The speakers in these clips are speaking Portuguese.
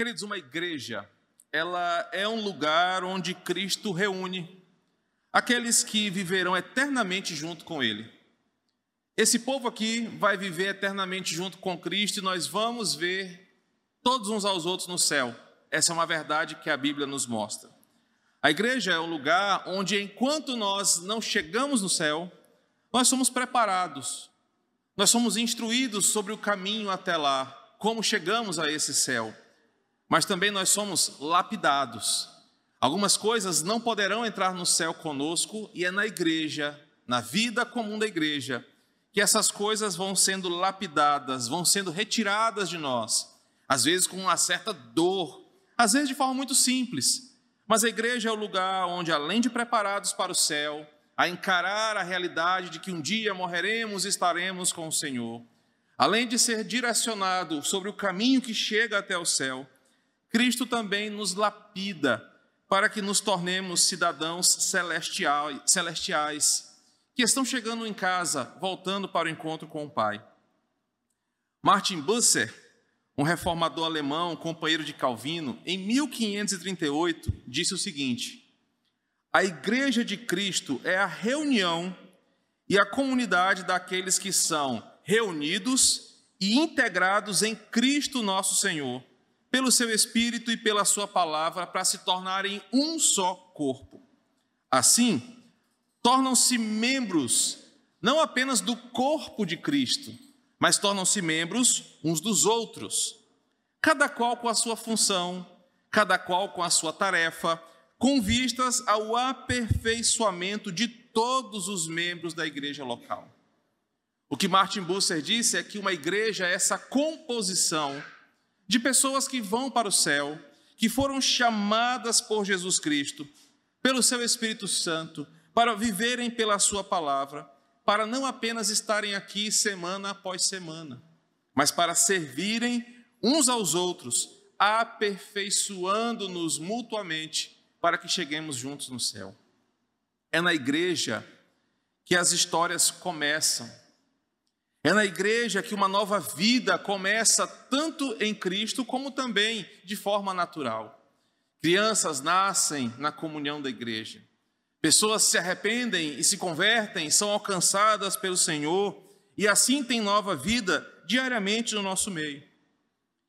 Queridos, uma igreja, ela é um lugar onde Cristo reúne aqueles que viverão eternamente junto com Ele. Esse povo aqui vai viver eternamente junto com Cristo e nós vamos ver todos uns aos outros no céu. Essa é uma verdade que a Bíblia nos mostra. A igreja é um lugar onde, enquanto nós não chegamos no céu, nós somos preparados, nós somos instruídos sobre o caminho até lá, como chegamos a esse céu mas também nós somos lapidados. Algumas coisas não poderão entrar no céu conosco, e é na igreja, na vida comum da igreja, que essas coisas vão sendo lapidadas, vão sendo retiradas de nós, às vezes com uma certa dor, às vezes de forma muito simples. Mas a igreja é o lugar onde, além de preparados para o céu, a encarar a realidade de que um dia morreremos e estaremos com o Senhor, além de ser direcionado sobre o caminho que chega até o céu, Cristo também nos lapida para que nos tornemos cidadãos celestiais, que estão chegando em casa, voltando para o encontro com o Pai. Martin Busser, um reformador alemão, companheiro de Calvino, em 1538, disse o seguinte: A Igreja de Cristo é a reunião e a comunidade daqueles que são reunidos e integrados em Cristo nosso Senhor pelo seu Espírito e pela sua palavra para se tornarem um só corpo. Assim, tornam-se membros não apenas do corpo de Cristo, mas tornam-se membros uns dos outros, cada qual com a sua função, cada qual com a sua tarefa, com vistas ao aperfeiçoamento de todos os membros da igreja local. O que Martin Busser disse é que uma igreja é essa composição de pessoas que vão para o céu, que foram chamadas por Jesus Cristo, pelo seu Espírito Santo, para viverem pela Sua palavra, para não apenas estarem aqui semana após semana, mas para servirem uns aos outros, aperfeiçoando-nos mutuamente, para que cheguemos juntos no céu. É na igreja que as histórias começam. É na igreja que uma nova vida começa tanto em Cristo como também de forma natural. Crianças nascem na comunhão da igreja. Pessoas se arrependem e se convertem, são alcançadas pelo Senhor e assim têm nova vida diariamente no nosso meio.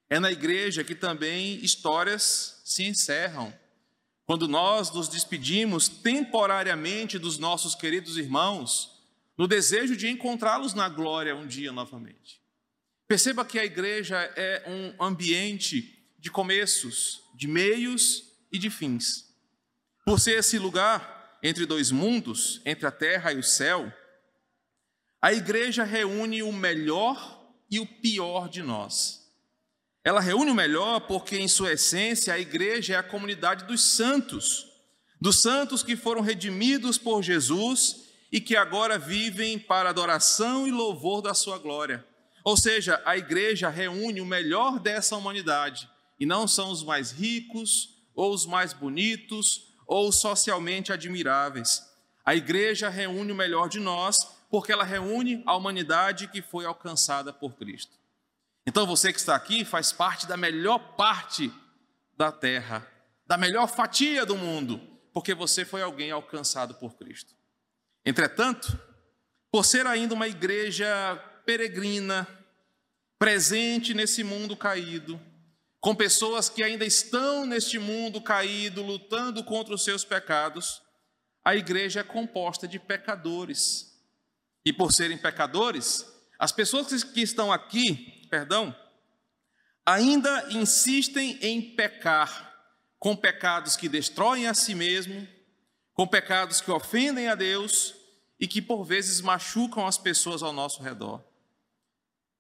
É na igreja que também histórias se encerram. Quando nós nos despedimos temporariamente dos nossos queridos irmãos, no desejo de encontrá-los na glória um dia novamente. Perceba que a igreja é um ambiente de começos, de meios e de fins. Por ser esse lugar entre dois mundos, entre a terra e o céu, a igreja reúne o melhor e o pior de nós. Ela reúne o melhor porque, em sua essência, a igreja é a comunidade dos santos, dos santos que foram redimidos por Jesus e que agora vivem para adoração e louvor da sua glória. Ou seja, a igreja reúne o melhor dessa humanidade, e não são os mais ricos, ou os mais bonitos, ou socialmente admiráveis. A igreja reúne o melhor de nós, porque ela reúne a humanidade que foi alcançada por Cristo. Então você que está aqui faz parte da melhor parte da terra, da melhor fatia do mundo, porque você foi alguém alcançado por Cristo. Entretanto, por ser ainda uma igreja peregrina, presente nesse mundo caído, com pessoas que ainda estão neste mundo caído, lutando contra os seus pecados, a igreja é composta de pecadores. E por serem pecadores, as pessoas que estão aqui, perdão, ainda insistem em pecar, com pecados que destroem a si mesmo, com pecados que ofendem a Deus e que por vezes machucam as pessoas ao nosso redor.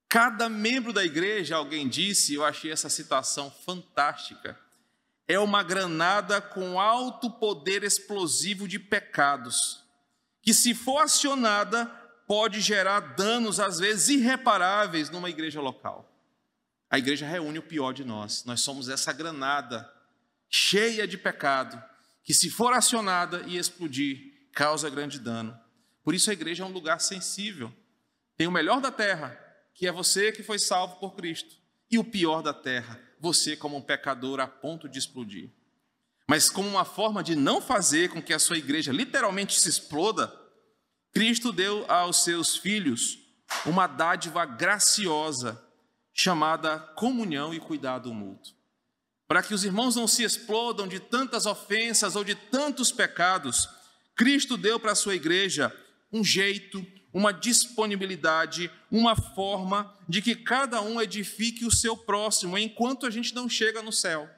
Cada membro da igreja, alguém disse, eu achei essa citação fantástica, é uma granada com alto poder explosivo de pecados, que, se for acionada, pode gerar danos, às vezes irreparáveis, numa igreja local. A igreja reúne o pior de nós, nós somos essa granada cheia de pecado que, se for acionada e explodir, causa grande dano. Por isso a igreja é um lugar sensível. Tem o melhor da terra, que é você que foi salvo por Cristo, e o pior da terra, você como um pecador a ponto de explodir. Mas como uma forma de não fazer com que a sua igreja literalmente se exploda, Cristo deu aos seus filhos uma dádiva graciosa chamada comunhão e cuidado mútuo. Para que os irmãos não se explodam de tantas ofensas ou de tantos pecados, Cristo deu para a sua igreja um jeito, uma disponibilidade, uma forma de que cada um edifique o seu próximo enquanto a gente não chega no céu.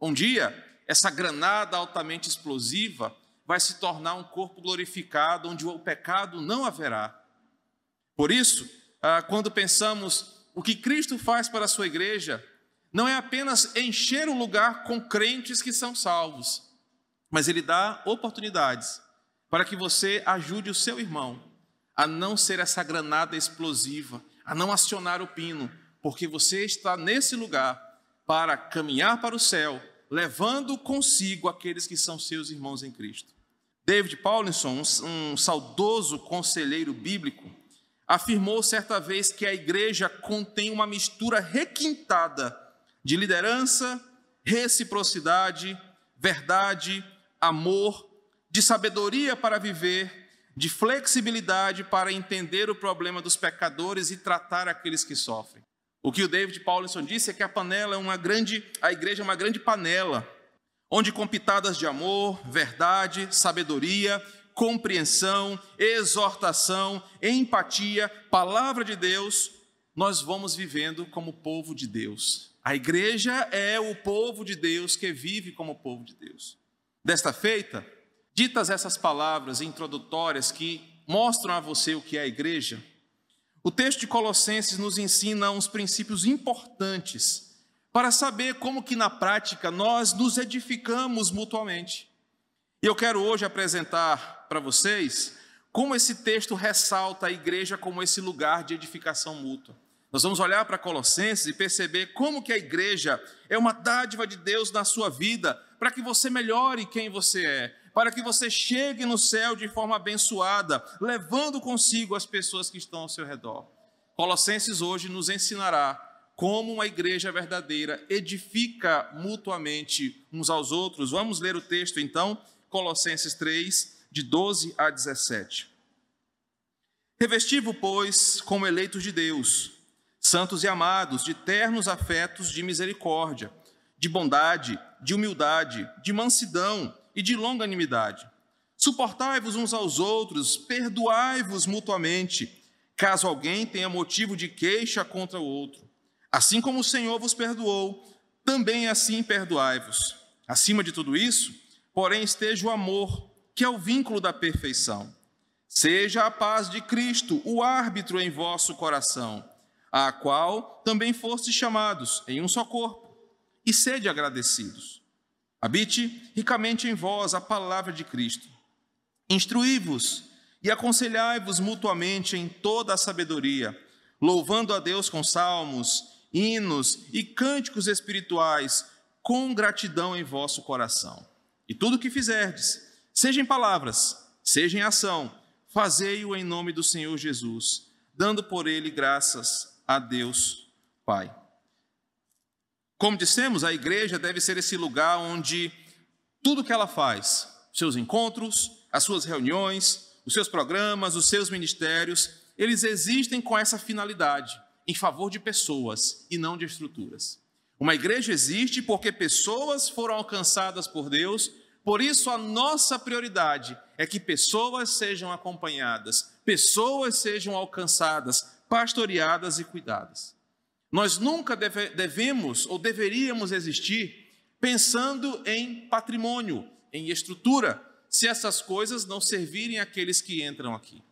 Um dia, essa granada altamente explosiva vai se tornar um corpo glorificado, onde o pecado não haverá. Por isso, ah, quando pensamos o que Cristo faz para a sua igreja, não é apenas encher o lugar com crentes que são salvos, mas Ele dá oportunidades para que você ajude o seu irmão a não ser essa granada explosiva, a não acionar o pino, porque você está nesse lugar para caminhar para o céu, levando consigo aqueles que são seus irmãos em Cristo. David Paulinson, um saudoso conselheiro bíblico, afirmou certa vez que a igreja contém uma mistura requintada de liderança, reciprocidade, verdade, amor, de sabedoria para viver, de flexibilidade para entender o problema dos pecadores e tratar aqueles que sofrem. O que o David Paulson disse é que a panela é uma grande, a igreja é uma grande panela, onde com pitadas de amor, verdade, sabedoria, compreensão, exortação, empatia, palavra de Deus, nós vamos vivendo como povo de Deus. A igreja é o povo de Deus que vive como povo de Deus. Desta feita, Ditas essas palavras introdutórias que mostram a você o que é a igreja, o texto de Colossenses nos ensina uns princípios importantes para saber como que na prática nós nos edificamos mutuamente. E eu quero hoje apresentar para vocês como esse texto ressalta a igreja como esse lugar de edificação mútua. Nós vamos olhar para Colossenses e perceber como que a igreja é uma dádiva de Deus na sua vida para que você melhore quem você é, para que você chegue no céu de forma abençoada, levando consigo as pessoas que estão ao seu redor. Colossenses hoje nos ensinará como uma igreja verdadeira edifica mutuamente uns aos outros. Vamos ler o texto então, Colossenses 3, de 12 a 17. Revestivo, pois, como eleitos de Deus, santos e amados, de ternos afetos de misericórdia, de bondade, de humildade, de mansidão, e de longanimidade. Suportai-vos uns aos outros, perdoai-vos mutuamente, caso alguém tenha motivo de queixa contra o outro. Assim como o Senhor vos perdoou, também assim perdoai-vos. Acima de tudo isso, porém, esteja o amor, que é o vínculo da perfeição. Seja a paz de Cristo o árbitro em vosso coração, a qual também fostes chamados em um só corpo, e sede agradecidos. Habite ricamente em vós a palavra de Cristo. Instruí-vos e aconselhai-vos mutuamente em toda a sabedoria, louvando a Deus com salmos, hinos e cânticos espirituais, com gratidão em vosso coração. E tudo o que fizerdes, seja em palavras, seja em ação, fazei-o em nome do Senhor Jesus, dando por ele graças a Deus Pai. Como dissemos, a igreja deve ser esse lugar onde tudo que ela faz, seus encontros, as suas reuniões, os seus programas, os seus ministérios, eles existem com essa finalidade, em favor de pessoas e não de estruturas. Uma igreja existe porque pessoas foram alcançadas por Deus, por isso a nossa prioridade é que pessoas sejam acompanhadas, pessoas sejam alcançadas, pastoreadas e cuidadas. Nós nunca deve, devemos ou deveríamos existir pensando em patrimônio, em estrutura, se essas coisas não servirem àqueles que entram aqui.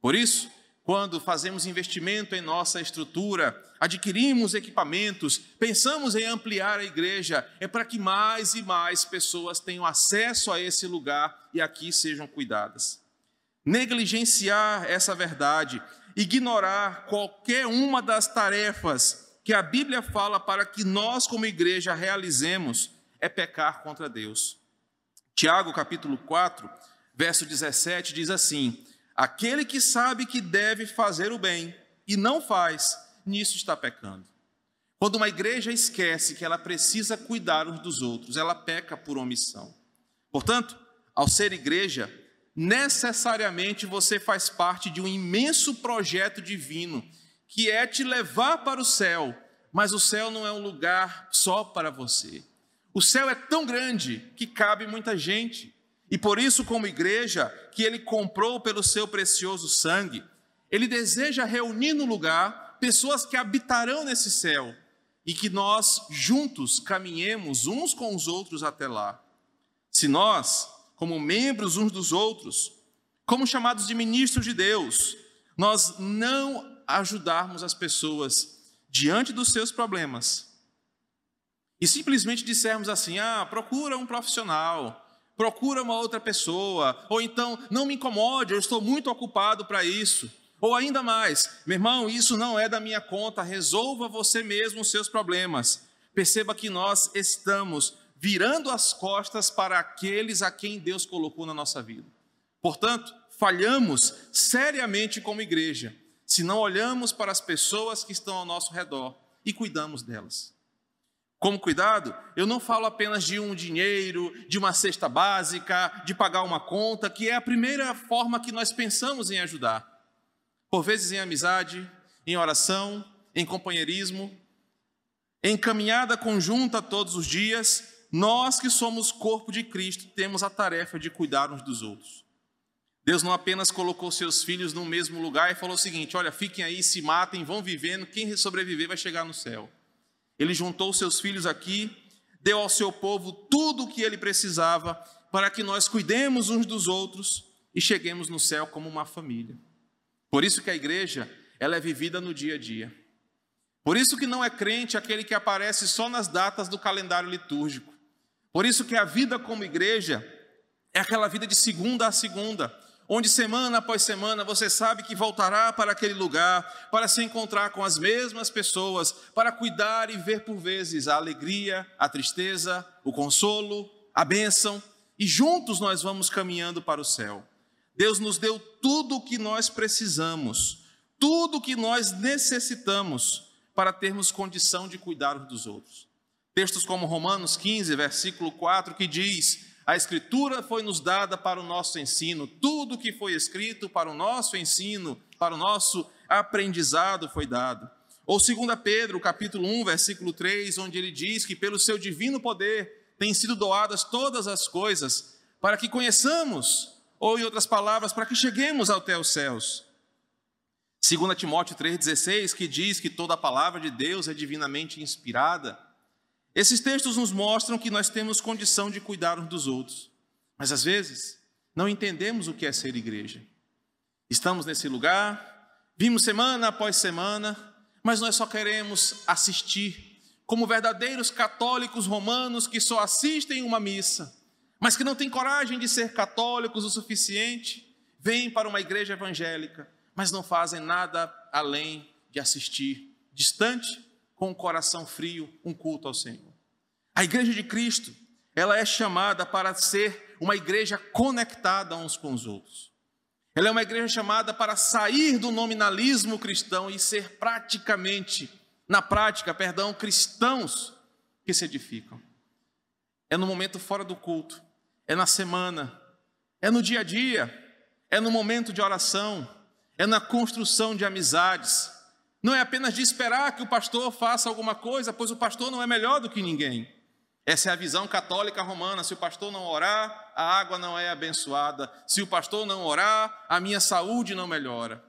Por isso, quando fazemos investimento em nossa estrutura, adquirimos equipamentos, pensamos em ampliar a igreja, é para que mais e mais pessoas tenham acesso a esse lugar e aqui sejam cuidadas. Negligenciar essa verdade ignorar qualquer uma das tarefas que a Bíblia fala para que nós, como igreja, realizemos, é pecar contra Deus. Tiago, capítulo 4, verso 17, diz assim: Aquele que sabe que deve fazer o bem e não faz, nisso está pecando. Quando uma igreja esquece que ela precisa cuidar uns dos outros, ela peca por omissão. Portanto, ao ser igreja, necessariamente você faz parte de um imenso projeto divino, que é te levar para o céu, mas o céu não é um lugar só para você. O céu é tão grande que cabe muita gente. E por isso, como igreja, que ele comprou pelo seu precioso sangue, ele deseja reunir no lugar pessoas que habitarão nesse céu e que nós juntos caminhemos uns com os outros até lá. Se nós, como membros uns dos outros, como chamados de ministros de Deus, nós não ajudarmos as pessoas diante dos seus problemas e simplesmente dissermos assim: ah, procura um profissional, procura uma outra pessoa, ou então não me incomode, eu estou muito ocupado para isso. Ou ainda mais, meu irmão, isso não é da minha conta, resolva você mesmo os seus problemas. Perceba que nós estamos virando as costas para aqueles a quem Deus colocou na nossa vida. Portanto, falhamos seriamente como igreja se não olhamos para as pessoas que estão ao nosso redor e cuidamos delas. Como cuidado, eu não falo apenas de um dinheiro, de uma cesta básica, de pagar uma conta, que é a primeira forma que nós pensamos em ajudar. Por vezes em amizade, em oração, em companheirismo, em caminhada conjunta todos os dias, nós que somos corpo de Cristo temos a tarefa de cuidar uns dos outros. Deus não apenas colocou seus filhos no mesmo lugar e falou o seguinte: olha, fiquem aí, se matem, vão vivendo, quem sobreviver vai chegar no céu. Ele juntou seus filhos aqui, deu ao seu povo tudo o que ele precisava para que nós cuidemos uns dos outros e cheguemos no céu como uma família. Por isso que a igreja, ela é vivida no dia a dia. Por isso que não é crente aquele que aparece só nas datas do calendário litúrgico. Por isso que a vida como igreja é aquela vida de segunda a segunda onde semana após semana você sabe que voltará para aquele lugar, para se encontrar com as mesmas pessoas, para cuidar e ver por vezes a alegria, a tristeza, o consolo, a bênção, e juntos nós vamos caminhando para o céu. Deus nos deu tudo o que nós precisamos, tudo o que nós necessitamos para termos condição de cuidar uns dos outros. Textos como Romanos 15, versículo 4, que diz: a Escritura foi nos dada para o nosso ensino, tudo que foi escrito para o nosso ensino, para o nosso aprendizado foi dado. Ou 2 Pedro, capítulo 1, versículo 3, onde ele diz que pelo seu divino poder têm sido doadas todas as coisas para que conheçamos, ou em outras palavras, para que cheguemos até os céus. 2 Timóteo 3,16, que diz que toda a palavra de Deus é divinamente inspirada esses textos nos mostram que nós temos condição de cuidar uns dos outros, mas às vezes não entendemos o que é ser igreja. Estamos nesse lugar, vimos semana após semana, mas nós só queremos assistir, como verdadeiros católicos romanos que só assistem uma missa, mas que não têm coragem de ser católicos o suficiente, vêm para uma igreja evangélica, mas não fazem nada além de assistir, distante com o coração frio, um culto ao Senhor. A igreja de Cristo, ela é chamada para ser uma igreja conectada uns com os outros. Ela é uma igreja chamada para sair do nominalismo cristão e ser praticamente, na prática, perdão, cristãos que se edificam. É no momento fora do culto, é na semana, é no dia a dia, é no momento de oração, é na construção de amizades, não é apenas de esperar que o pastor faça alguma coisa, pois o pastor não é melhor do que ninguém. Essa é a visão católica romana. Se o pastor não orar, a água não é abençoada. Se o pastor não orar, a minha saúde não melhora.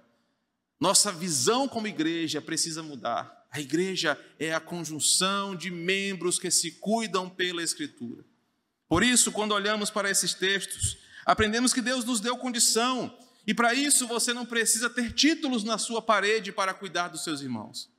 Nossa visão como igreja precisa mudar. A igreja é a conjunção de membros que se cuidam pela Escritura. Por isso, quando olhamos para esses textos, aprendemos que Deus nos deu condição e para isso você não precisa ter títulos na sua parede para cuidar dos seus irmãos.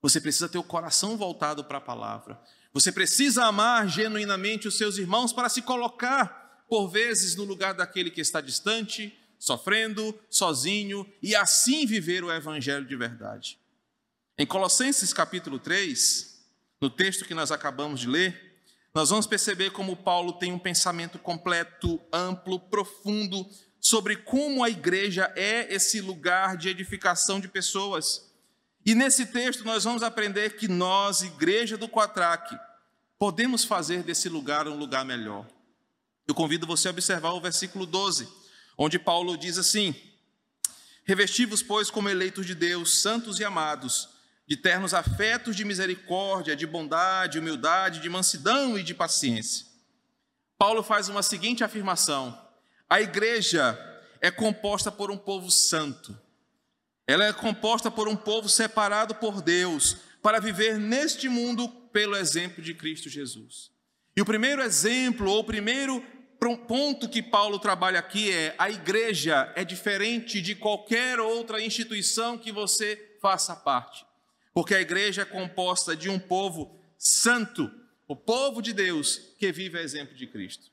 Você precisa ter o coração voltado para a palavra. Você precisa amar genuinamente os seus irmãos para se colocar, por vezes, no lugar daquele que está distante, sofrendo, sozinho, e assim viver o evangelho de verdade. Em Colossenses capítulo 3, no texto que nós acabamos de ler, nós vamos perceber como Paulo tem um pensamento completo, amplo, profundo sobre como a igreja é esse lugar de edificação de pessoas. E nesse texto nós vamos aprender que nós, igreja do Quatraque, podemos fazer desse lugar um lugar melhor. Eu convido você a observar o versículo 12, onde Paulo diz assim: Revestivos, pois, como eleitos de Deus, santos e amados, de ternos afetos de misericórdia, de bondade, humildade, de mansidão e de paciência. Paulo faz uma seguinte afirmação: a igreja é composta por um povo santo. Ela é composta por um povo separado por Deus para viver neste mundo pelo exemplo de Cristo Jesus. E o primeiro exemplo, ou o primeiro ponto que Paulo trabalha aqui é: a igreja é diferente de qualquer outra instituição que você faça parte, porque a igreja é composta de um povo santo, o povo de Deus que vive a exemplo de Cristo.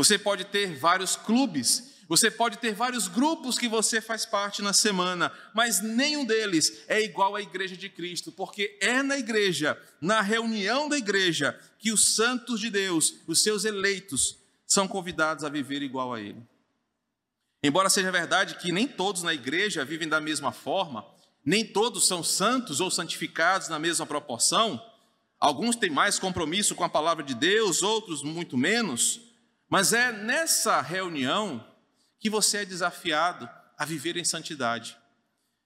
Você pode ter vários clubes, você pode ter vários grupos que você faz parte na semana, mas nenhum deles é igual à igreja de Cristo, porque é na igreja, na reunião da igreja, que os santos de Deus, os seus eleitos, são convidados a viver igual a Ele. Embora seja verdade que nem todos na igreja vivem da mesma forma, nem todos são santos ou santificados na mesma proporção, alguns têm mais compromisso com a palavra de Deus, outros muito menos. Mas é nessa reunião que você é desafiado a viver em santidade.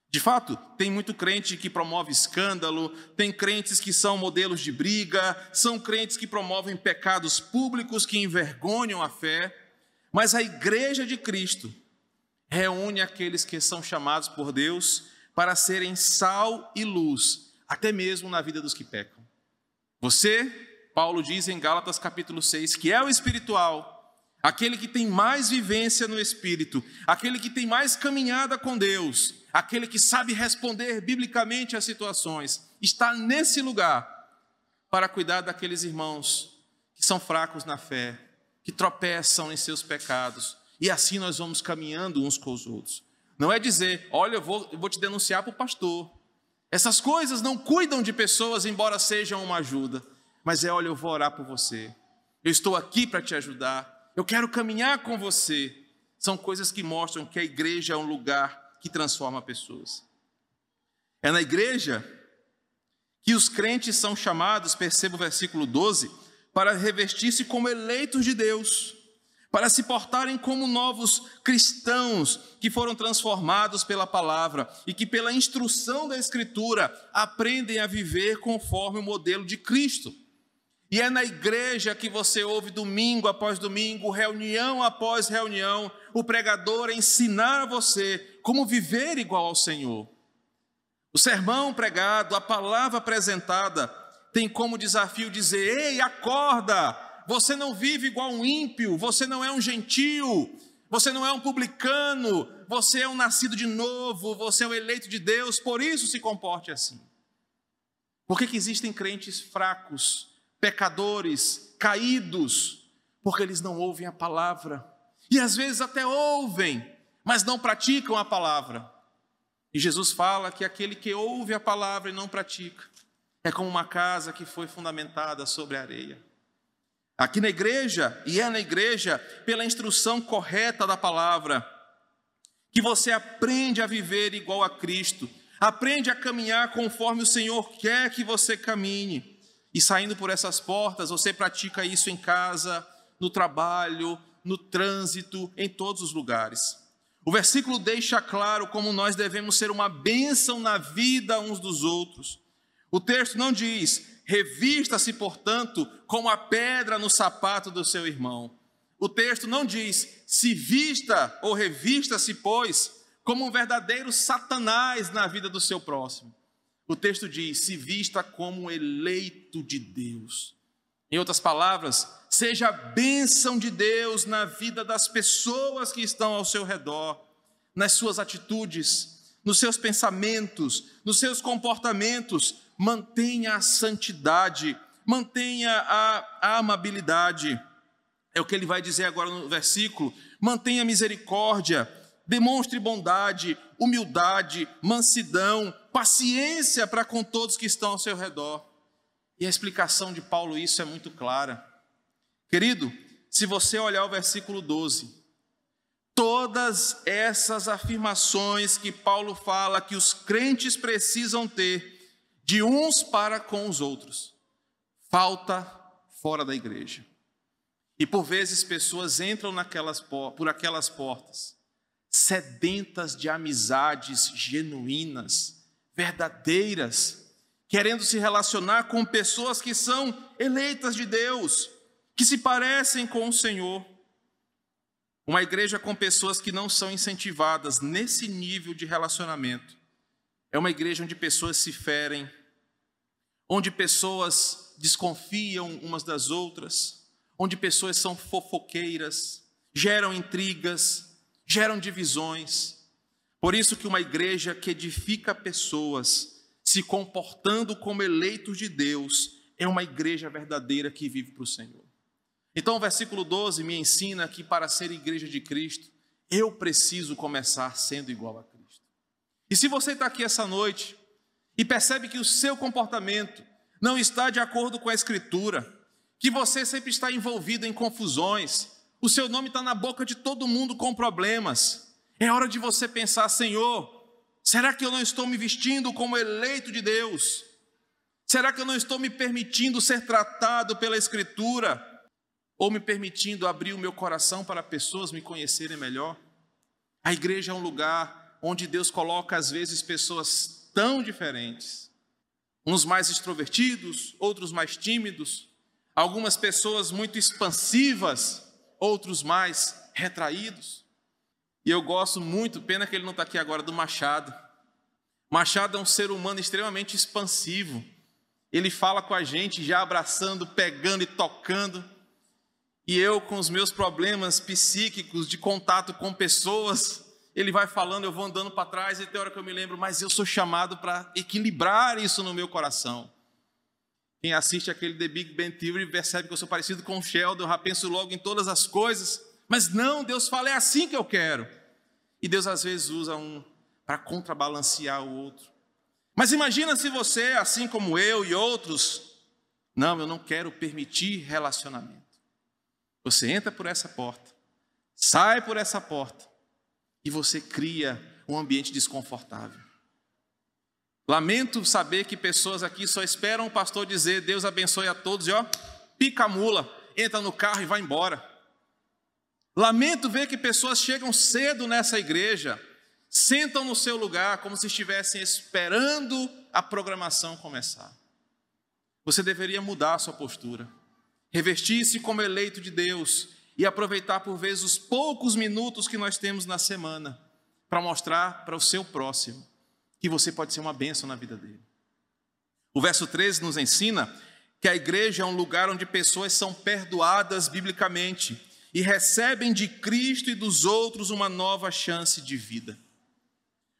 De fato, tem muito crente que promove escândalo, tem crentes que são modelos de briga, são crentes que promovem pecados públicos que envergonham a fé, mas a igreja de Cristo reúne aqueles que são chamados por Deus para serem sal e luz, até mesmo na vida dos que pecam. Você, Paulo diz em Gálatas capítulo 6, que é o espiritual, aquele que tem mais vivência no Espírito, aquele que tem mais caminhada com Deus, aquele que sabe responder biblicamente às situações, está nesse lugar para cuidar daqueles irmãos que são fracos na fé, que tropeçam em seus pecados, e assim nós vamos caminhando uns com os outros. Não é dizer, olha, eu vou, eu vou te denunciar para o pastor. Essas coisas não cuidam de pessoas, embora sejam uma ajuda, mas é, olha, eu vou orar por você. Eu estou aqui para te ajudar eu quero caminhar com você. São coisas que mostram que a igreja é um lugar que transforma pessoas. É na igreja que os crentes são chamados, perceba o versículo 12, para revestir-se como eleitos de Deus, para se portarem como novos cristãos que foram transformados pela palavra e que, pela instrução da Escritura, aprendem a viver conforme o modelo de Cristo. E é na igreja que você ouve domingo após domingo, reunião após reunião, o pregador ensinar a você como viver igual ao Senhor. O sermão pregado, a palavra apresentada, tem como desafio dizer: ei, acorda! Você não vive igual um ímpio, você não é um gentil, você não é um publicano, você é um nascido de novo, você é um eleito de Deus, por isso se comporte assim. Por que, que existem crentes fracos? Pecadores, caídos, porque eles não ouvem a palavra. E às vezes até ouvem, mas não praticam a palavra. E Jesus fala que aquele que ouve a palavra e não pratica é como uma casa que foi fundamentada sobre areia. Aqui na igreja, e é na igreja, pela instrução correta da palavra, que você aprende a viver igual a Cristo, aprende a caminhar conforme o Senhor quer que você caminhe. E saindo por essas portas, você pratica isso em casa, no trabalho, no trânsito, em todos os lugares. O versículo deixa claro como nós devemos ser uma bênção na vida uns dos outros. O texto não diz, revista-se, portanto, como a pedra no sapato do seu irmão. O texto não diz, se vista ou revista-se, pois, como um verdadeiro Satanás na vida do seu próximo. O texto diz: se vista como eleito de Deus. Em outras palavras, seja a bênção de Deus na vida das pessoas que estão ao seu redor, nas suas atitudes, nos seus pensamentos, nos seus comportamentos. Mantenha a santidade, mantenha a, amabilidade. É o que ele vai dizer agora no versículo. Mantenha a misericórdia, demonstre bondade, humildade, mansidão, paciência para com todos que estão ao seu redor. E a explicação de Paulo isso é muito clara. Querido, se você olhar o versículo 12, todas essas afirmações que Paulo fala que os crentes precisam ter de uns para com os outros, falta fora da igreja. E por vezes pessoas entram naquelas, por aquelas portas, sedentas de amizades genuínas, verdadeiras, querendo se relacionar com pessoas que são eleitas de Deus, que se parecem com o Senhor. Uma igreja com pessoas que não são incentivadas nesse nível de relacionamento. É uma igreja onde pessoas se ferem, onde pessoas desconfiam umas das outras, onde pessoas são fofoqueiras, geram intrigas, geram divisões. Por isso que uma igreja que edifica pessoas, se comportando como eleitos de Deus, é uma igreja verdadeira que vive para o Senhor. Então, o versículo 12 me ensina que para ser igreja de Cristo, eu preciso começar sendo igual a Cristo. E se você está aqui essa noite e percebe que o seu comportamento não está de acordo com a Escritura, que você sempre está envolvido em confusões, o seu nome está na boca de todo mundo com problemas, é hora de você pensar: Senhor, será que eu não estou me vestindo como eleito de Deus? Será que eu não estou me permitindo ser tratado pela Escritura? ou me permitindo abrir o meu coração para pessoas me conhecerem melhor. A igreja é um lugar onde Deus coloca, às vezes, pessoas tão diferentes, uns mais extrovertidos, outros mais tímidos, algumas pessoas muito expansivas, outros mais retraídos. E eu gosto muito, pena que ele não está aqui agora, do Machado. Machado é um ser humano extremamente expansivo. Ele fala com a gente já abraçando, pegando e tocando. E eu, com os meus problemas psíquicos de contato com pessoas, ele vai falando, eu vou andando para trás, e tem hora que eu me lembro, mas eu sou chamado para equilibrar isso no meu coração. Quem assiste aquele The Big Bang Theory percebe que eu sou parecido com o Sheldon, já penso logo em todas as coisas, mas não, Deus fala, é assim que eu quero. E Deus às vezes usa um para contrabalancear o outro. Mas imagina se você, assim como eu e outros, não, eu não quero permitir relacionamento. Você entra por essa porta, sai por essa porta e você cria um ambiente desconfortável. Lamento saber que pessoas aqui só esperam o pastor dizer Deus abençoe a todos e ó, pica a mula, entra no carro e vai embora. Lamento ver que pessoas chegam cedo nessa igreja, sentam no seu lugar como se estivessem esperando a programação começar. Você deveria mudar a sua postura revestir-se como eleito de Deus e aproveitar por vezes os poucos minutos que nós temos na semana para mostrar para o seu próximo que você pode ser uma bênção na vida dele. O verso 13 nos ensina que a igreja é um lugar onde pessoas são perdoadas biblicamente e recebem de Cristo e dos outros uma nova chance de vida.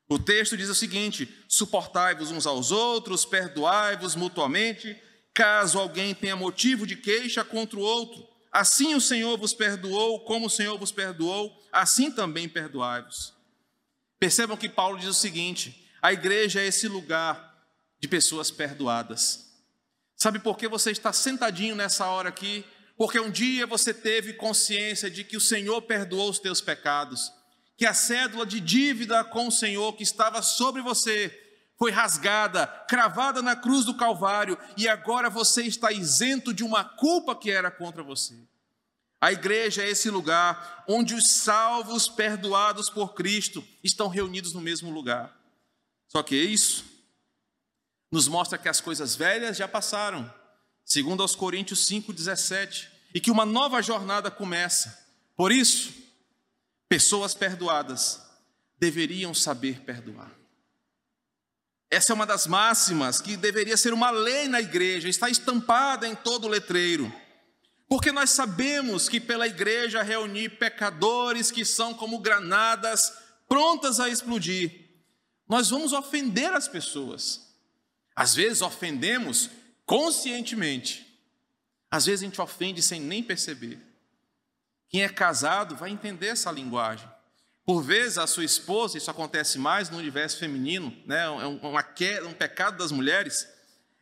O texto diz o seguinte: suportai-vos uns aos outros, perdoai-vos mutuamente, caso alguém tenha motivo de queixa contra o outro. Assim o Senhor vos perdoou, como o Senhor vos perdoou, assim também perdoai-vos. Percebam que Paulo diz o seguinte: a igreja é esse lugar de pessoas perdoadas. Sabe por que você está sentadinho nessa hora aqui? Porque um dia você teve consciência de que o Senhor perdoou os teus pecados, que a cédula de dívida com o Senhor que estava sobre você foi rasgada, cravada na cruz do Calvário, e agora você está isento de uma culpa que era contra você. A igreja é esse lugar onde os salvos, perdoados por Cristo, estão reunidos no mesmo lugar. Só que isso nos mostra que as coisas velhas já passaram, segundo aos Coríntios 5:17, e que uma nova jornada começa. Por isso, pessoas perdoadas deveriam saber perdoar. Essa é uma das máximas que deveria ser uma lei na igreja, está estampada em todo o letreiro. Porque nós sabemos que pela igreja reunir pecadores que são como granadas prontas a explodir, nós vamos ofender as pessoas. Às vezes ofendemos conscientemente, às vezes a gente ofende sem nem perceber. Quem é casado vai entender essa linguagem. Por vezes, a sua esposa, isso acontece mais no universo feminino, né? é um, uma, um pecado das mulheres,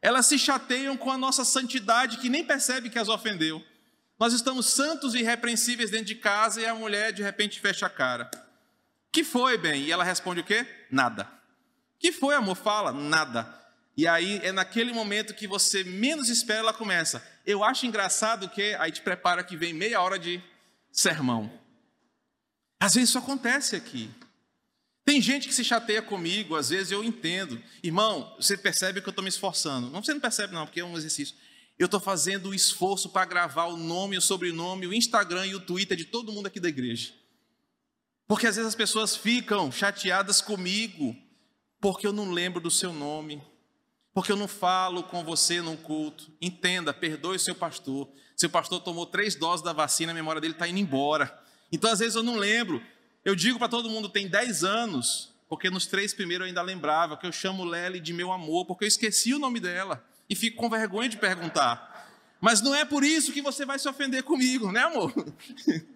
elas se chateiam com a nossa santidade, que nem percebe que as ofendeu. Nós estamos santos e irrepreensíveis dentro de casa e a mulher de repente fecha a cara. Que foi, bem? E ela responde o quê? Nada. Que foi, amor? Fala, nada. E aí é naquele momento que você menos espera, ela começa. Eu acho engraçado que aí te prepara que vem meia hora de sermão. Às vezes isso acontece aqui. Tem gente que se chateia comigo, às vezes eu entendo. Irmão, você percebe que eu estou me esforçando. Não, você não percebe, não, porque é um exercício. Eu estou fazendo o esforço para gravar o nome, o sobrenome, o Instagram e o Twitter de todo mundo aqui da igreja. Porque às vezes as pessoas ficam chateadas comigo, porque eu não lembro do seu nome, porque eu não falo com você num culto. Entenda, perdoe o seu pastor. Seu pastor tomou três doses da vacina, a memória dele está indo embora. Então, às vezes, eu não lembro. Eu digo para todo mundo, tem dez anos, porque nos três primeiros eu ainda lembrava que eu chamo Lely de meu amor, porque eu esqueci o nome dela e fico com vergonha de perguntar. Mas não é por isso que você vai se ofender comigo, né, amor?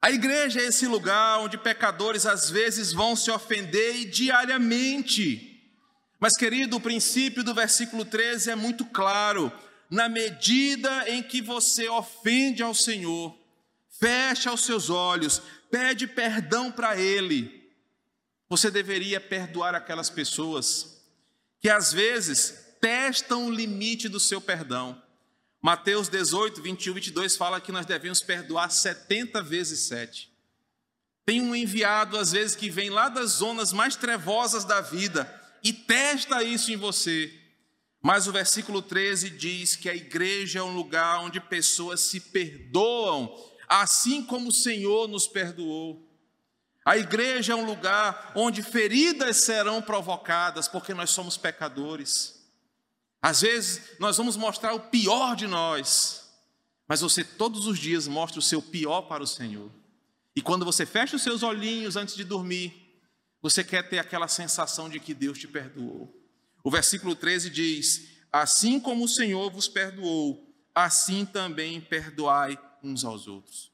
A igreja é esse lugar onde pecadores às vezes vão se ofender diariamente. Mas, querido, o princípio do versículo 13 é muito claro. Na medida em que você ofende ao Senhor, fecha os seus olhos, pede perdão para Ele, você deveria perdoar aquelas pessoas que às vezes testam o limite do seu perdão. Mateus 18, 21, 22 fala que nós devemos perdoar 70 vezes 7. Tem um enviado, às vezes, que vem lá das zonas mais trevosas da vida e testa isso em você. Mas o versículo 13 diz que a igreja é um lugar onde pessoas se perdoam, assim como o Senhor nos perdoou. A igreja é um lugar onde feridas serão provocadas, porque nós somos pecadores. Às vezes nós vamos mostrar o pior de nós, mas você todos os dias mostra o seu pior para o Senhor. E quando você fecha os seus olhinhos antes de dormir, você quer ter aquela sensação de que Deus te perdoou. O versículo 13 diz: Assim como o Senhor vos perdoou, assim também perdoai uns aos outros.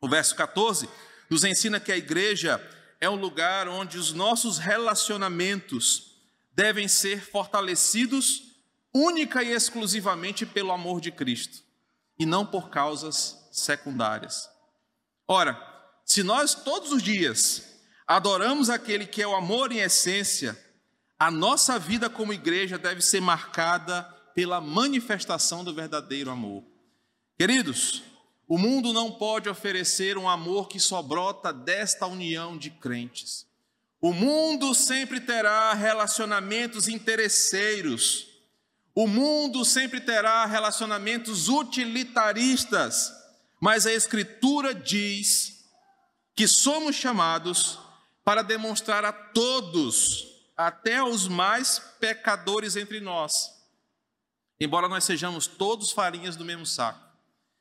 O verso 14 nos ensina que a igreja é um lugar onde os nossos relacionamentos devem ser fortalecidos única e exclusivamente pelo amor de Cristo e não por causas secundárias. Ora, se nós todos os dias adoramos aquele que é o amor em essência, a nossa vida como igreja deve ser marcada pela manifestação do verdadeiro amor. Queridos, o mundo não pode oferecer um amor que só brota desta união de crentes. O mundo sempre terá relacionamentos interesseiros. O mundo sempre terá relacionamentos utilitaristas. Mas a Escritura diz que somos chamados para demonstrar a todos, até aos mais pecadores entre nós, embora nós sejamos todos farinhas do mesmo saco.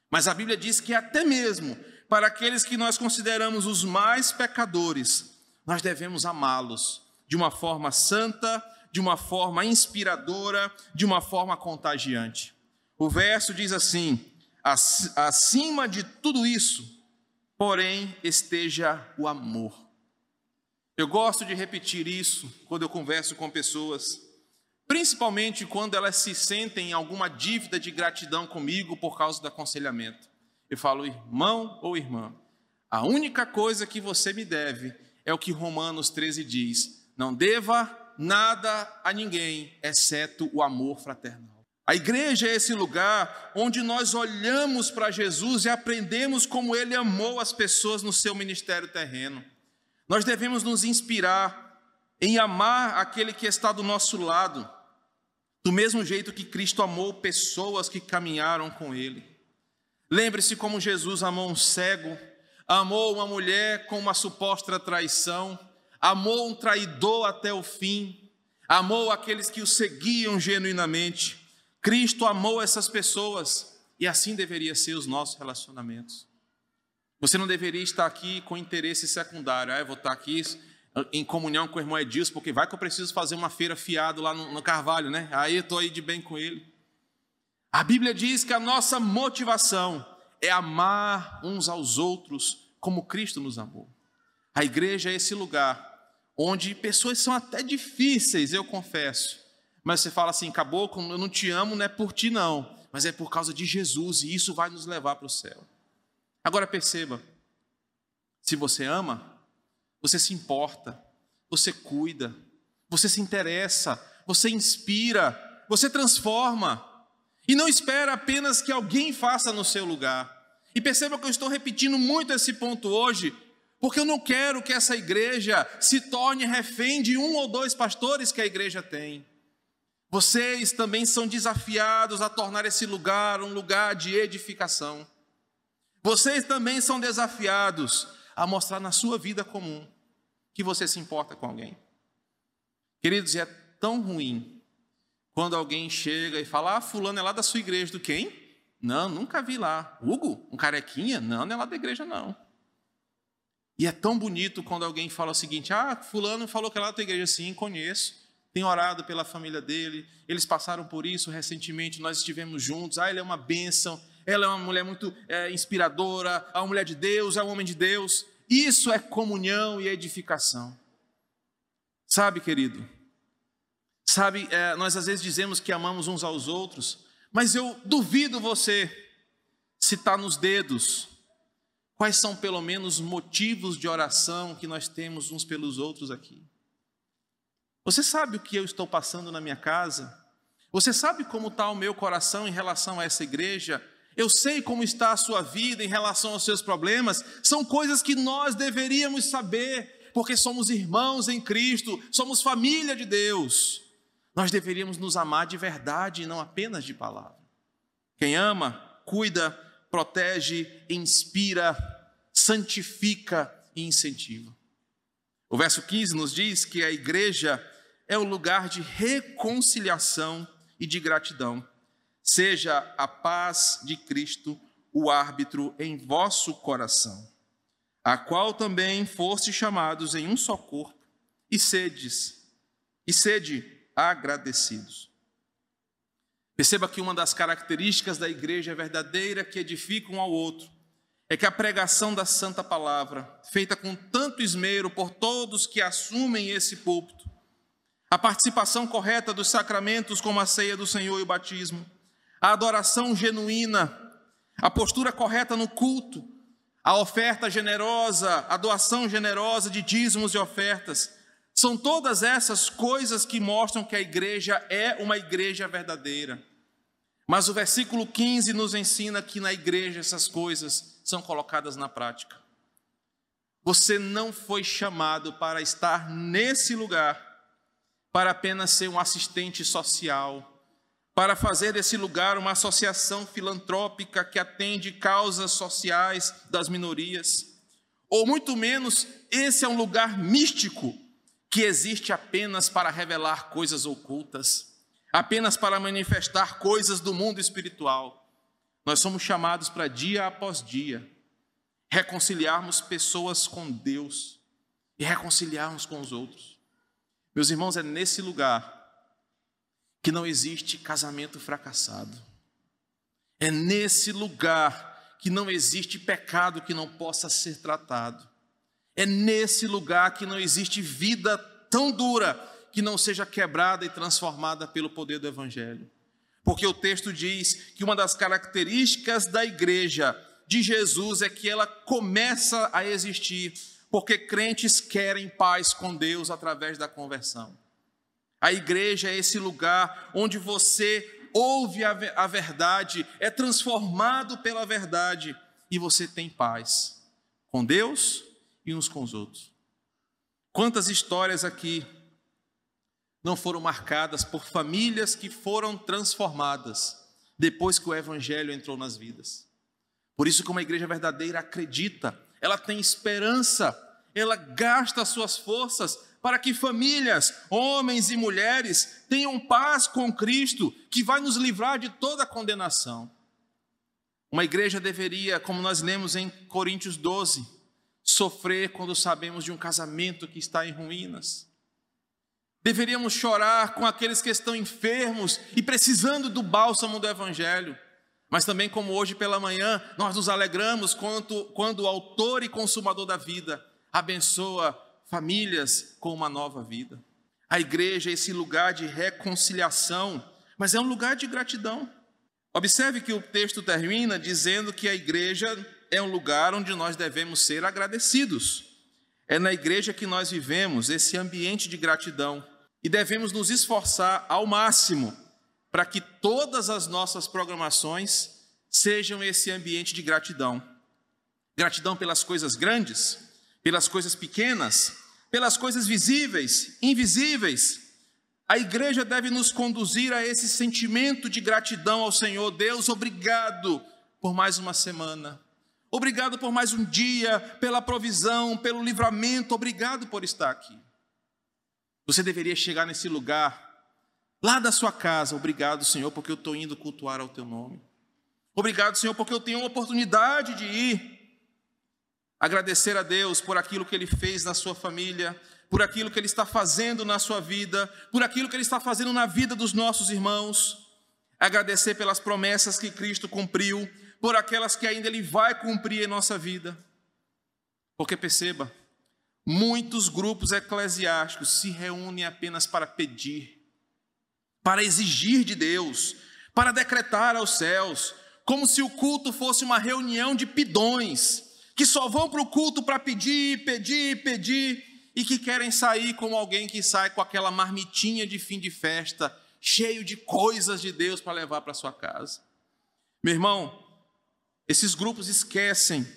Mas a Bíblia diz que até mesmo para aqueles que nós consideramos os mais pecadores, nós devemos amá-los de uma forma santa, de uma forma inspiradora, de uma forma contagiante. O verso diz assim: acima de tudo isso, porém, esteja o amor eu gosto de repetir isso quando eu converso com pessoas, principalmente quando elas se sentem em alguma dívida de gratidão comigo por causa do aconselhamento. Eu falo, irmão ou irmã, a única coisa que você me deve é o que Romanos 13 diz: não deva nada a ninguém, exceto o amor fraternal. A igreja é esse lugar onde nós olhamos para Jesus e aprendemos como ele amou as pessoas no seu ministério terreno. Nós devemos nos inspirar em amar aquele que está do nosso lado, do mesmo jeito que Cristo amou pessoas que caminharam com Ele. Lembre-se como Jesus amou um cego, amou uma mulher com uma suposta traição, amou um traidor até o fim, amou aqueles que o seguiam genuinamente. Cristo amou essas pessoas e assim deveria ser os nossos relacionamentos. Você não deveria estar aqui com interesse secundário. Ah, eu vou estar aqui em comunhão com o irmão Edilson, porque vai que eu preciso fazer uma feira fiado lá no, no Carvalho, né? Aí eu estou aí de bem com ele. A Bíblia diz que a nossa motivação é amar uns aos outros como Cristo nos amou. A igreja é esse lugar onde pessoas são até difíceis, eu confesso. Mas você fala assim, caboclo, eu não te amo, não é por ti não, mas é por causa de Jesus e isso vai nos levar para o céu. Agora perceba, se você ama, você se importa, você cuida, você se interessa, você inspira, você transforma. E não espera apenas que alguém faça no seu lugar. E perceba que eu estou repetindo muito esse ponto hoje, porque eu não quero que essa igreja se torne refém de um ou dois pastores que a igreja tem. Vocês também são desafiados a tornar esse lugar um lugar de edificação. Vocês também são desafiados a mostrar na sua vida comum que você se importa com alguém. Queridos, é tão ruim quando alguém chega e fala: Ah, Fulano é lá da sua igreja, do quem? Não, nunca vi lá. Hugo, um carequinha? Não, não é lá da igreja, não. E é tão bonito quando alguém fala o seguinte: Ah, Fulano falou que é lá da igreja. Sim, conheço. Tenho orado pela família dele. Eles passaram por isso recentemente. Nós estivemos juntos. Ah, ele é uma bênção. Ela é uma mulher muito é, inspiradora. É uma mulher de Deus. É um homem de Deus. Isso é comunhão e edificação. Sabe, querido? Sabe, é, nós às vezes dizemos que amamos uns aos outros, mas eu duvido você citar nos dedos quais são pelo menos motivos de oração que nós temos uns pelos outros aqui. Você sabe o que eu estou passando na minha casa? Você sabe como está o meu coração em relação a essa igreja? Eu sei como está a sua vida em relação aos seus problemas. São coisas que nós deveríamos saber, porque somos irmãos em Cristo, somos família de Deus. Nós deveríamos nos amar de verdade e não apenas de palavra. Quem ama, cuida, protege, inspira, santifica e incentiva. O verso 15 nos diz que a igreja é o lugar de reconciliação e de gratidão. Seja a paz de Cristo o árbitro em vosso coração, a qual também foste chamados em um só corpo, e sedes, e sede agradecidos. Perceba que uma das características da igreja verdadeira que edifica um ao outro é que a pregação da santa palavra, feita com tanto esmero por todos que assumem esse púlpito, a participação correta dos sacramentos como a ceia do Senhor e o batismo, a adoração genuína, a postura correta no culto, a oferta generosa, a doação generosa de dízimos e ofertas, são todas essas coisas que mostram que a igreja é uma igreja verdadeira. Mas o versículo 15 nos ensina que na igreja essas coisas são colocadas na prática. Você não foi chamado para estar nesse lugar para apenas ser um assistente social, para fazer desse lugar uma associação filantrópica que atende causas sociais das minorias, ou muito menos, esse é um lugar místico que existe apenas para revelar coisas ocultas, apenas para manifestar coisas do mundo espiritual. Nós somos chamados para dia após dia reconciliarmos pessoas com Deus e reconciliarmos com os outros. Meus irmãos, é nesse lugar que não existe casamento fracassado. É nesse lugar que não existe pecado que não possa ser tratado. É nesse lugar que não existe vida tão dura que não seja quebrada e transformada pelo poder do Evangelho. Porque o texto diz que uma das características da igreja de Jesus é que ela começa a existir porque crentes querem paz com Deus através da conversão. A igreja é esse lugar onde você ouve a verdade, é transformado pela verdade e você tem paz com Deus e uns com os outros. Quantas histórias aqui não foram marcadas por famílias que foram transformadas depois que o evangelho entrou nas vidas? Por isso que uma igreja verdadeira acredita, ela tem esperança, ela gasta suas forças para que famílias, homens e mulheres, tenham paz com Cristo, que vai nos livrar de toda condenação. Uma igreja deveria, como nós lemos em Coríntios 12, sofrer quando sabemos de um casamento que está em ruínas. Deveríamos chorar com aqueles que estão enfermos e precisando do bálsamo do Evangelho. Mas também, como hoje pela manhã, nós nos alegramos quando, quando o autor e consumador da vida abençoa famílias com uma nova vida. A igreja é esse lugar de reconciliação, mas é um lugar de gratidão. Observe que o texto termina dizendo que a igreja é um lugar onde nós devemos ser agradecidos. É na igreja que nós vivemos esse ambiente de gratidão e devemos nos esforçar ao máximo para que todas as nossas programações sejam esse ambiente de gratidão. Gratidão pelas coisas grandes, pelas coisas pequenas, pelas coisas visíveis, invisíveis. A igreja deve nos conduzir a esse sentimento de gratidão ao Senhor. Deus, obrigado por mais uma semana. Obrigado por mais um dia, pela provisão, pelo livramento. Obrigado por estar aqui. Você deveria chegar nesse lugar, lá da sua casa. Obrigado, Senhor, porque eu estou indo cultuar ao teu nome. Obrigado, Senhor, porque eu tenho uma oportunidade de ir. Agradecer a Deus por aquilo que Ele fez na sua família, por aquilo que Ele está fazendo na sua vida, por aquilo que Ele está fazendo na vida dos nossos irmãos. Agradecer pelas promessas que Cristo cumpriu, por aquelas que ainda Ele vai cumprir em nossa vida. Porque perceba, muitos grupos eclesiásticos se reúnem apenas para pedir, para exigir de Deus, para decretar aos céus, como se o culto fosse uma reunião de pidões que só vão para o culto para pedir, pedir, pedir, e que querem sair como alguém que sai com aquela marmitinha de fim de festa, cheio de coisas de Deus para levar para sua casa. Meu irmão, esses grupos esquecem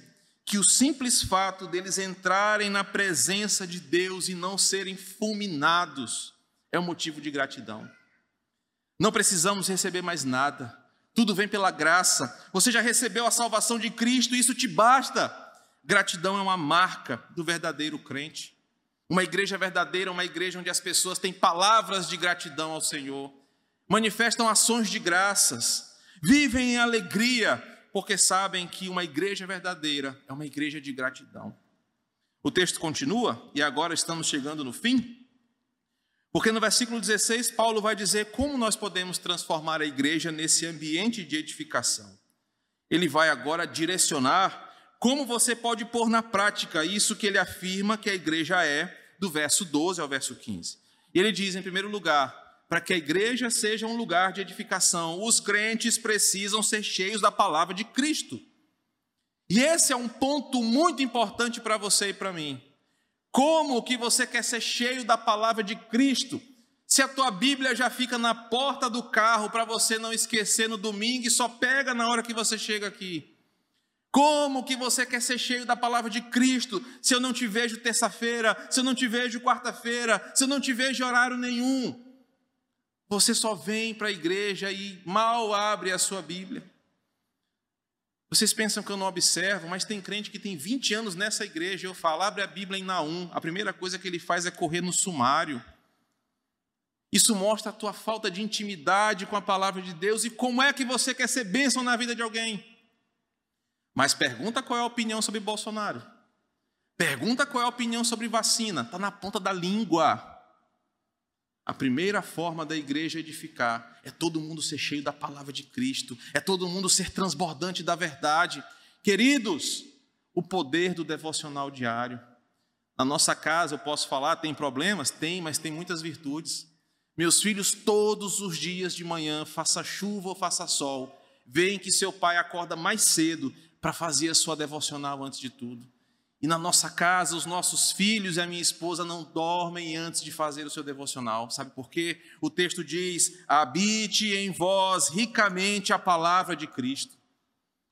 que o simples fato deles entrarem na presença de Deus e não serem fulminados é um motivo de gratidão. Não precisamos receber mais nada, tudo vem pela graça. Você já recebeu a salvação de Cristo, isso te basta. Gratidão é uma marca do verdadeiro crente. Uma igreja verdadeira é uma igreja onde as pessoas têm palavras de gratidão ao Senhor, manifestam ações de graças, vivem em alegria, porque sabem que uma igreja verdadeira é uma igreja de gratidão. O texto continua, e agora estamos chegando no fim, porque no versículo 16, Paulo vai dizer como nós podemos transformar a igreja nesse ambiente de edificação. Ele vai agora direcionar como você pode pôr na prática isso que ele afirma que a igreja é, do verso 12 ao verso 15? E ele diz, em primeiro lugar, para que a igreja seja um lugar de edificação, os crentes precisam ser cheios da palavra de Cristo. E esse é um ponto muito importante para você e para mim. Como que você quer ser cheio da palavra de Cristo? Se a tua Bíblia já fica na porta do carro para você não esquecer no domingo e só pega na hora que você chega aqui. Como que você quer ser cheio da palavra de Cristo se eu não te vejo terça-feira, se eu não te vejo quarta-feira, se eu não te vejo horário nenhum? Você só vem para a igreja e mal abre a sua Bíblia. Vocês pensam que eu não observo, mas tem crente que tem 20 anos nessa igreja. Eu falo, abre a Bíblia em Naum. A primeira coisa que ele faz é correr no sumário. Isso mostra a tua falta de intimidade com a palavra de Deus e como é que você quer ser bênção na vida de alguém. Mas pergunta qual é a opinião sobre Bolsonaro. Pergunta qual é a opinião sobre vacina. Está na ponta da língua. A primeira forma da igreja edificar é todo mundo ser cheio da palavra de Cristo, é todo mundo ser transbordante da verdade. Queridos, o poder do devocional diário. Na nossa casa, eu posso falar, tem problemas? Tem, mas tem muitas virtudes. Meus filhos, todos os dias de manhã, faça chuva ou faça sol, veem que seu pai acorda mais cedo para fazer a sua devocional antes de tudo. E na nossa casa, os nossos filhos e a minha esposa não dormem antes de fazer o seu devocional. Sabe por quê? O texto diz: habite em vós ricamente a palavra de Cristo.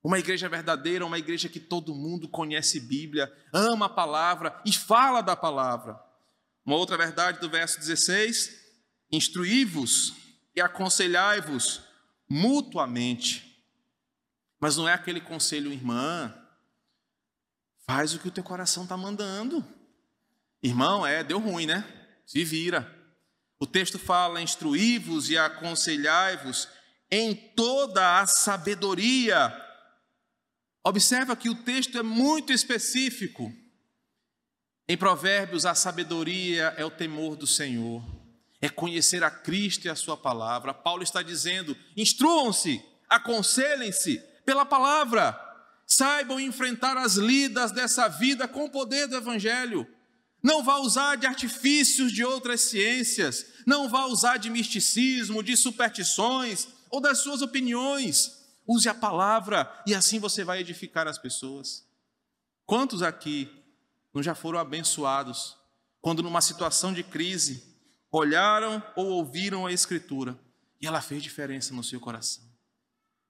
Uma igreja verdadeira, uma igreja que todo mundo conhece Bíblia, ama a palavra e fala da palavra. Uma outra verdade do verso 16: instruí-vos e aconselhai-vos mutuamente mas não é aquele conselho, irmã, faz o que o teu coração está mandando. Irmão, é, deu ruim, né? Se vira. O texto fala: instruí-vos e aconselhai-vos em toda a sabedoria. Observa que o texto é muito específico. Em Provérbios, a sabedoria é o temor do Senhor, é conhecer a Cristo e a Sua palavra. Paulo está dizendo: instruam-se, aconselhem-se, pela palavra. Saibam enfrentar as lidas dessa vida com o poder do Evangelho. Não vá usar de artifícios de outras ciências, não vá usar de misticismo, de superstições ou das suas opiniões. Use a palavra e assim você vai edificar as pessoas. Quantos aqui não já foram abençoados quando, numa situação de crise, olharam ou ouviram a Escritura e ela fez diferença no seu coração?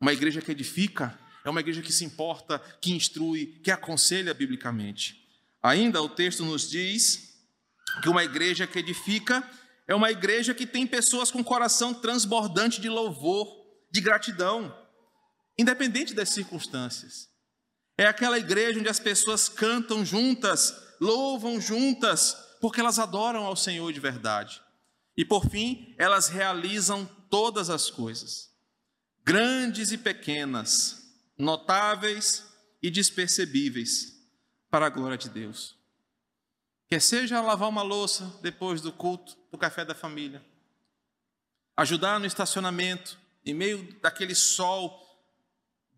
Uma igreja que edifica é uma igreja que se importa, que instrui, que aconselha biblicamente. Ainda o texto nos diz que uma igreja que edifica é uma igreja que tem pessoas com coração transbordante de louvor, de gratidão, independente das circunstâncias. É aquela igreja onde as pessoas cantam juntas, louvam juntas, porque elas adoram ao Senhor de verdade. E por fim, elas realizam todas as coisas, grandes e pequenas, notáveis e despercebíveis, para a glória de Deus. Quer seja lavar uma louça depois do culto, do café da família, ajudar no estacionamento, em meio daquele sol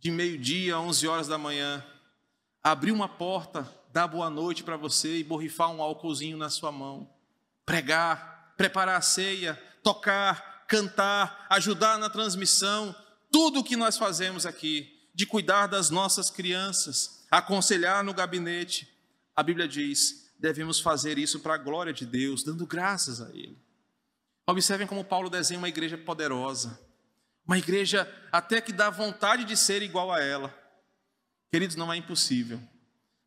de meio-dia, 11 horas da manhã, abrir uma porta, dar boa noite para você e borrifar um álcoolzinho na sua mão, pregar, preparar a ceia, tocar, cantar, ajudar na transmissão, tudo o que nós fazemos aqui, de cuidar das nossas crianças, aconselhar no gabinete, a Bíblia diz: devemos fazer isso para a glória de Deus, dando graças a Ele. Observem como Paulo desenha uma igreja poderosa, uma igreja até que dá vontade de ser igual a ela. Queridos, não é impossível.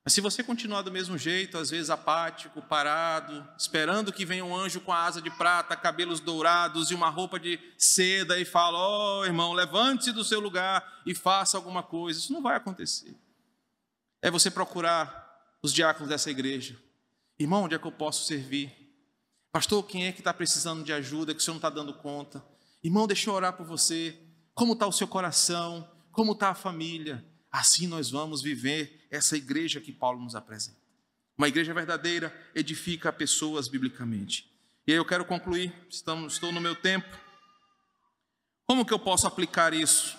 Mas se você continuar do mesmo jeito, às vezes apático, parado, esperando que venha um anjo com a asa de prata, cabelos dourados e uma roupa de seda e fala: "Ó, oh, irmão, levante-se do seu lugar e faça alguma coisa". Isso não vai acontecer. É você procurar os diáconos dessa igreja, Irmão, onde é que eu posso servir? Pastor, quem é que está precisando de ajuda, que o senhor não está dando conta? Irmão, deixa eu orar por você. Como está o seu coração? Como está a família? Assim nós vamos viver essa igreja que Paulo nos apresenta. Uma igreja verdadeira edifica pessoas biblicamente. E aí eu quero concluir, estamos, estou no meu tempo. Como que eu posso aplicar isso?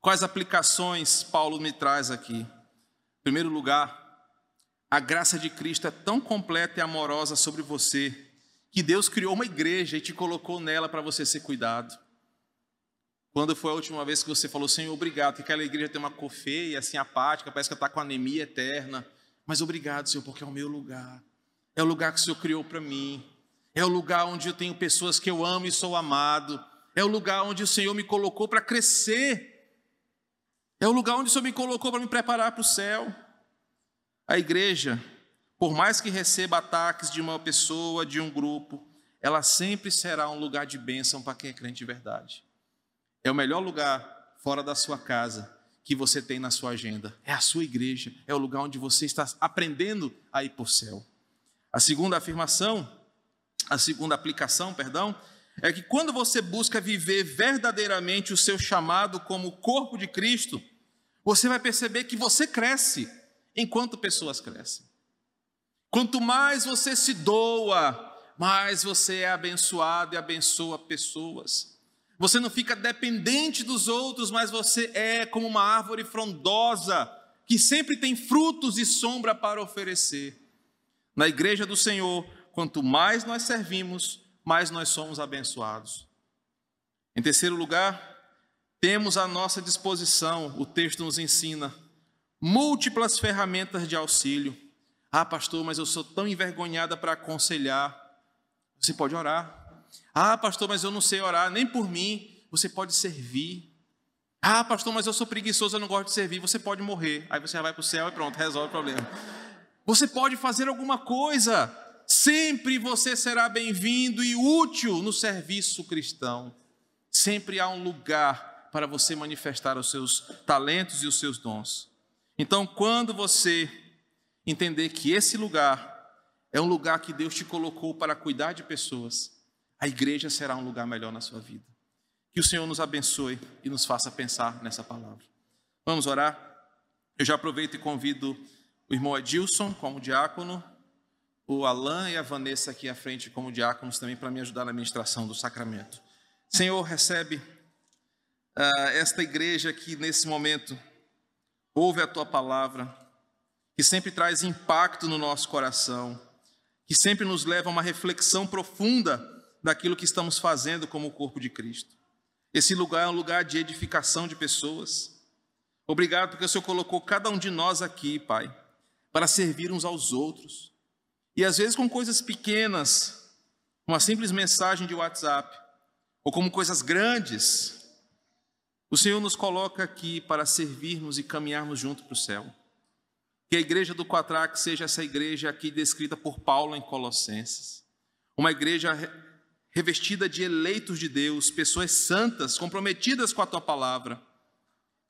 Quais aplicações Paulo me traz aqui? Em primeiro lugar, a graça de Cristo é tão completa e amorosa sobre você que Deus criou uma igreja e te colocou nela para você ser cuidado. Quando foi a última vez que você falou, Senhor, obrigado, que aquela igreja tem uma cor feia, assim, apática, parece que está com anemia eterna. Mas obrigado, Senhor, porque é o meu lugar. É o lugar que o Senhor criou para mim. É o lugar onde eu tenho pessoas que eu amo e sou amado. É o lugar onde o Senhor me colocou para crescer. É o lugar onde o Senhor me colocou para me preparar para o céu. A igreja, por mais que receba ataques de uma pessoa, de um grupo, ela sempre será um lugar de bênção para quem é crente de verdade. É o melhor lugar fora da sua casa que você tem na sua agenda. É a sua igreja, é o lugar onde você está aprendendo a ir para o céu. A segunda afirmação, a segunda aplicação, perdão, é que quando você busca viver verdadeiramente o seu chamado como corpo de Cristo, você vai perceber que você cresce enquanto pessoas crescem. Quanto mais você se doa, mais você é abençoado e abençoa pessoas. Você não fica dependente dos outros, mas você é como uma árvore frondosa que sempre tem frutos e sombra para oferecer. Na igreja do Senhor, quanto mais nós servimos, mais nós somos abençoados. Em terceiro lugar, temos à nossa disposição, o texto nos ensina, múltiplas ferramentas de auxílio. Ah, pastor, mas eu sou tão envergonhada para aconselhar. Você pode orar. Ah, pastor, mas eu não sei orar, nem por mim. Você pode servir. Ah, pastor, mas eu sou preguiçoso, eu não gosto de servir. Você pode morrer. Aí você vai para o céu e pronto, resolve o problema. Você pode fazer alguma coisa. Sempre você será bem-vindo e útil no serviço cristão. Sempre há um lugar para você manifestar os seus talentos e os seus dons. Então, quando você entender que esse lugar é um lugar que Deus te colocou para cuidar de pessoas, a igreja será um lugar melhor na sua vida. Que o Senhor nos abençoe e nos faça pensar nessa palavra. Vamos orar? Eu já aproveito e convido o irmão Edilson como diácono, o Alain e a Vanessa aqui à frente como diáconos também para me ajudar na administração do sacramento. Senhor, recebe uh, esta igreja aqui nesse momento ouve a tua palavra, que sempre traz impacto no nosso coração, que sempre nos leva a uma reflexão profunda daquilo que estamos fazendo como corpo de Cristo. Esse lugar é um lugar de edificação de pessoas. Obrigado porque o Senhor colocou cada um de nós aqui, Pai, para servir uns aos outros. E às vezes com coisas pequenas, uma simples mensagem de WhatsApp, ou como coisas grandes, o Senhor nos coloca aqui para servirmos e caminharmos junto para o céu. Que a igreja do Quatraque seja essa igreja aqui descrita por Paulo em Colossenses. Uma igreja revestida de eleitos de Deus, pessoas santas, comprometidas com a tua palavra,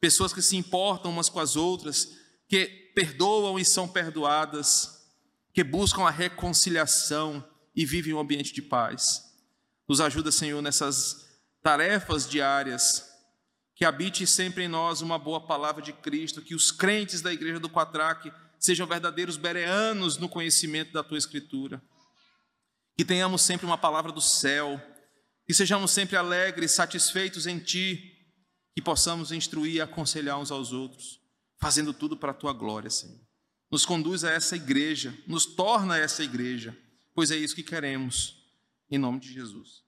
pessoas que se importam umas com as outras, que perdoam e são perdoadas, que buscam a reconciliação e vivem um ambiente de paz. Nos ajuda, Senhor, nessas tarefas diárias, que habite sempre em nós uma boa palavra de Cristo, que os crentes da igreja do Quatraque sejam verdadeiros bereanos no conhecimento da tua Escritura, que tenhamos sempre uma palavra do céu, que sejamos sempre alegres, satisfeitos em Ti, que possamos instruir e aconselhar uns aos outros, fazendo tudo para a Tua glória, Senhor. Nos conduz a essa igreja, nos torna essa igreja, pois é isso que queremos em nome de Jesus.